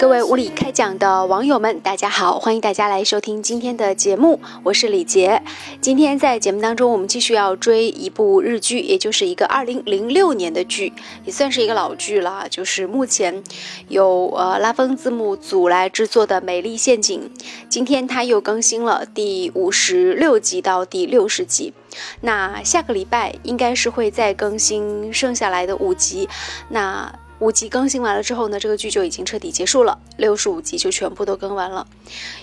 各位无理开讲的网友们，大家好，欢迎大家来收听今天的节目，我是李杰。今天在节目当中，我们继续要追一部日剧，也就是一个二零零六年的剧，也算是一个老剧了，就是目前由呃拉风字幕组来制作的《美丽陷阱》。今天它又更新了第五十六集到第六十集，那下个礼拜应该是会再更新剩下来的五集，那。五集更新完了之后呢，这个剧就已经彻底结束了，六十五集就全部都更完了。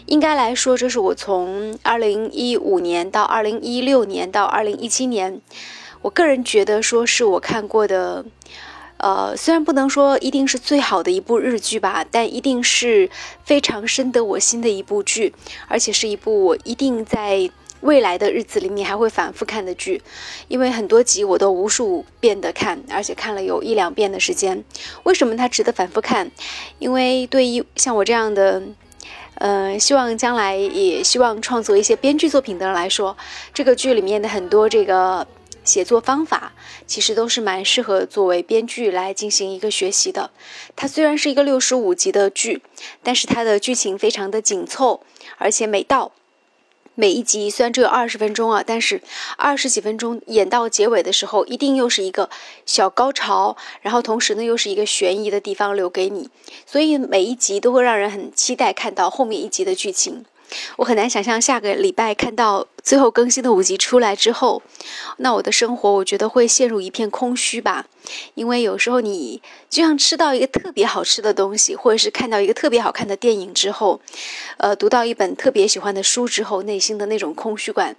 应该来说，这是我从二零一五年到二零一六年到二零一七年，我个人觉得说是我看过的，呃，虽然不能说一定是最好的一部日剧吧，但一定是非常深得我心的一部剧，而且是一部我一定在。未来的日子里面还会反复看的剧，因为很多集我都无数遍的看，而且看了有一两遍的时间。为什么它值得反复看？因为对于像我这样的，呃，希望将来也希望创作一些编剧作品的人来说，这个剧里面的很多这个写作方法，其实都是蛮适合作为编剧来进行一个学习的。它虽然是一个六十五集的剧，但是它的剧情非常的紧凑，而且每到每一集虽然只有二十分钟啊，但是二十几分钟演到结尾的时候，一定又是一个小高潮，然后同时呢又是一个悬疑的地方留给你，所以每一集都会让人很期待看到后面一集的剧情。我很难想象下个礼拜看到最后更新的五集出来之后，那我的生活我觉得会陷入一片空虚吧。因为有时候你就像吃到一个特别好吃的东西，或者是看到一个特别好看的电影之后，呃，读到一本特别喜欢的书之后，内心的那种空虚感，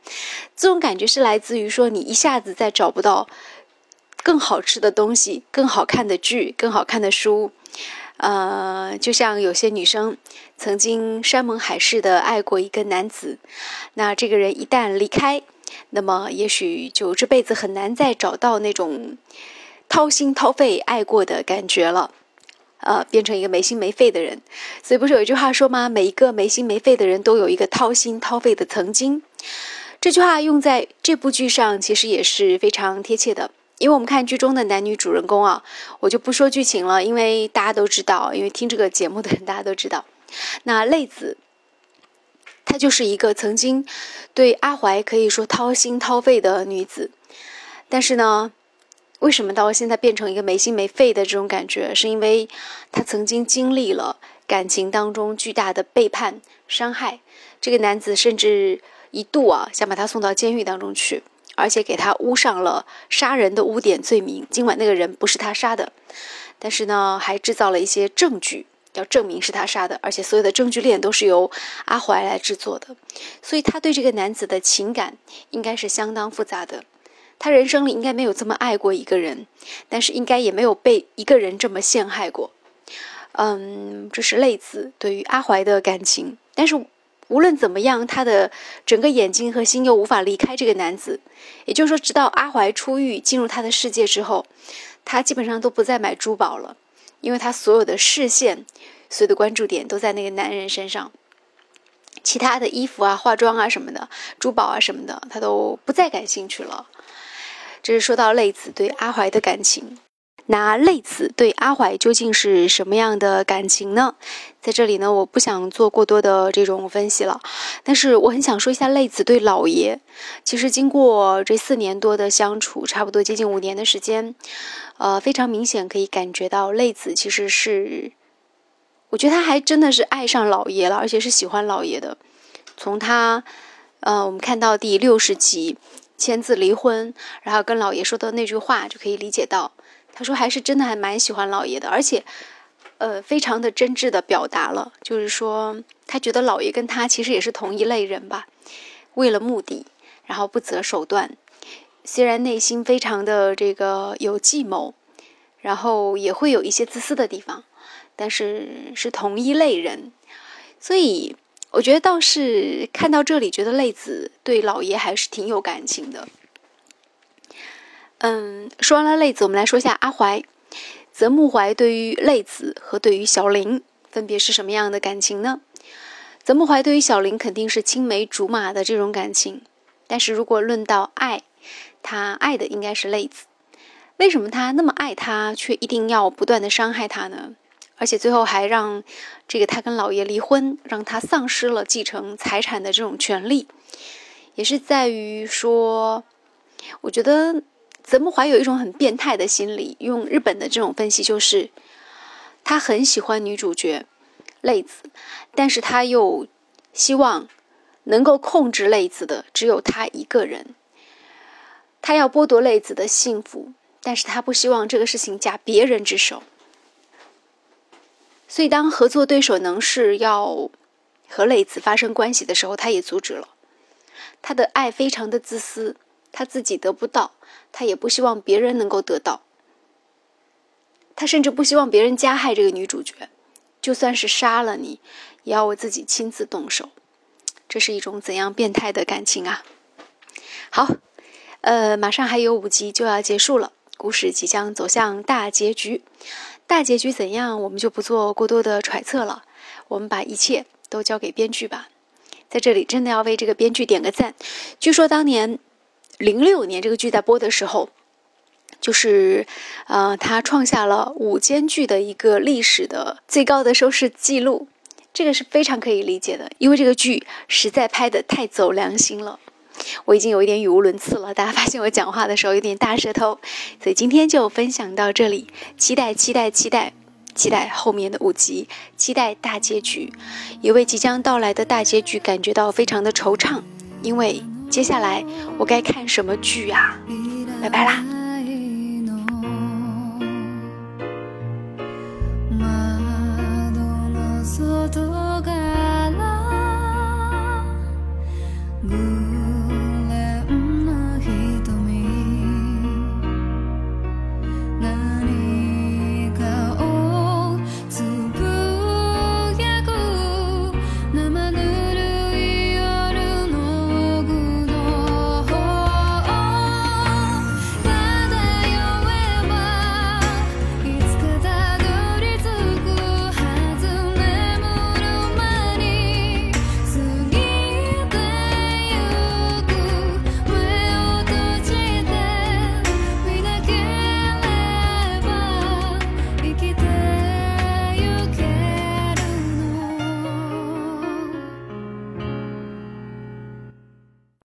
这种感觉是来自于说你一下子再找不到更好吃的东西、更好看的剧、更好看的书。呃，就像有些女生曾经山盟海誓的爱过一个男子，那这个人一旦离开，那么也许就这辈子很难再找到那种掏心掏肺爱过的感觉了，呃，变成一个没心没肺的人。所以不是有一句话说吗？每一个没心没肺的人都有一个掏心掏肺的曾经。这句话用在这部剧上，其实也是非常贴切的。因为我们看剧中的男女主人公啊，我就不说剧情了，因为大家都知道，因为听这个节目的人大家都知道。那泪子，她就是一个曾经对阿怀可以说掏心掏肺的女子，但是呢，为什么到现在变成一个没心没肺的这种感觉？是因为她曾经经历了感情当中巨大的背叛、伤害。这个男子甚至一度啊，想把她送到监狱当中去。而且给他污上了杀人的污点罪名。尽管那个人不是他杀的，但是呢，还制造了一些证据，要证明是他杀的。而且所有的证据链都是由阿怀来制作的。所以他对这个男子的情感应该是相当复杂的。他人生里应该没有这么爱过一个人，但是应该也没有被一个人这么陷害过。嗯，这是泪子对于阿怀的感情，但是。无论怎么样，他的整个眼睛和心又无法离开这个男子。也就是说，直到阿怀出狱进入他的世界之后，他基本上都不再买珠宝了，因为他所有的视线、所有的关注点都在那个男人身上。其他的衣服啊、化妆啊什么的、珠宝啊什么的，他都不再感兴趣了。这是说到泪子对阿怀的感情。那泪子对阿怀究竟是什么样的感情呢？在这里呢，我不想做过多的这种分析了，但是我很想说一下泪子对老爷。其实经过这四年多的相处，差不多接近五年的时间，呃，非常明显可以感觉到泪子其实是，我觉得他还真的是爱上老爷了，而且是喜欢老爷的。从他，呃，我们看到第六十集签字离婚，然后跟老爷说的那句话，就可以理解到。他说：“还是真的还蛮喜欢老爷的，而且，呃，非常的真挚的表达了，就是说他觉得老爷跟他其实也是同一类人吧，为了目的，然后不择手段，虽然内心非常的这个有计谋，然后也会有一些自私的地方，但是是同一类人，所以我觉得倒是看到这里，觉得泪子对老爷还是挺有感情的。”嗯，说完了泪子，我们来说一下阿怀。泽木怀对于泪子和对于小林分别是什么样的感情呢？泽木怀对于小林肯定是青梅竹马的这种感情，但是如果论到爱，他爱的应该是泪子。为什么他那么爱他，却一定要不断的伤害他呢？而且最后还让这个他跟老爷离婚，让他丧失了继承财产的这种权利，也是在于说，我觉得泽木怀有一种很变态的心理。用日本的这种分析就是，他很喜欢女主角泪子，但是他又希望能够控制泪子的只有他一个人，他要剥夺泪子的幸福，但是他不希望这个事情假别人之手。所以，当合作对手能是要和磊子发生关系的时候，他也阻止了。他的爱非常的自私，他自己得不到，他也不希望别人能够得到。他甚至不希望别人加害这个女主角，就算是杀了你，也要我自己亲自动手。这是一种怎样变态的感情啊！好，呃，马上还有五集就要结束了，故事即将走向大结局。大结局怎样，我们就不做过多的揣测了。我们把一切都交给编剧吧。在这里，真的要为这个编剧点个赞。据说当年零六年这个剧在播的时候，就是呃，他创下了五间剧的一个历史的最高的收视记录。这个是非常可以理解的，因为这个剧实在拍的太走良心了。我已经有一点语无伦次了，大家发现我讲话的时候有点大舌头，所以今天就分享到这里，期待期待期待期待后面的五集，期待大结局，也为即将到来的大结局感觉到非常的惆怅，因为接下来我该看什么剧啊？拜拜啦。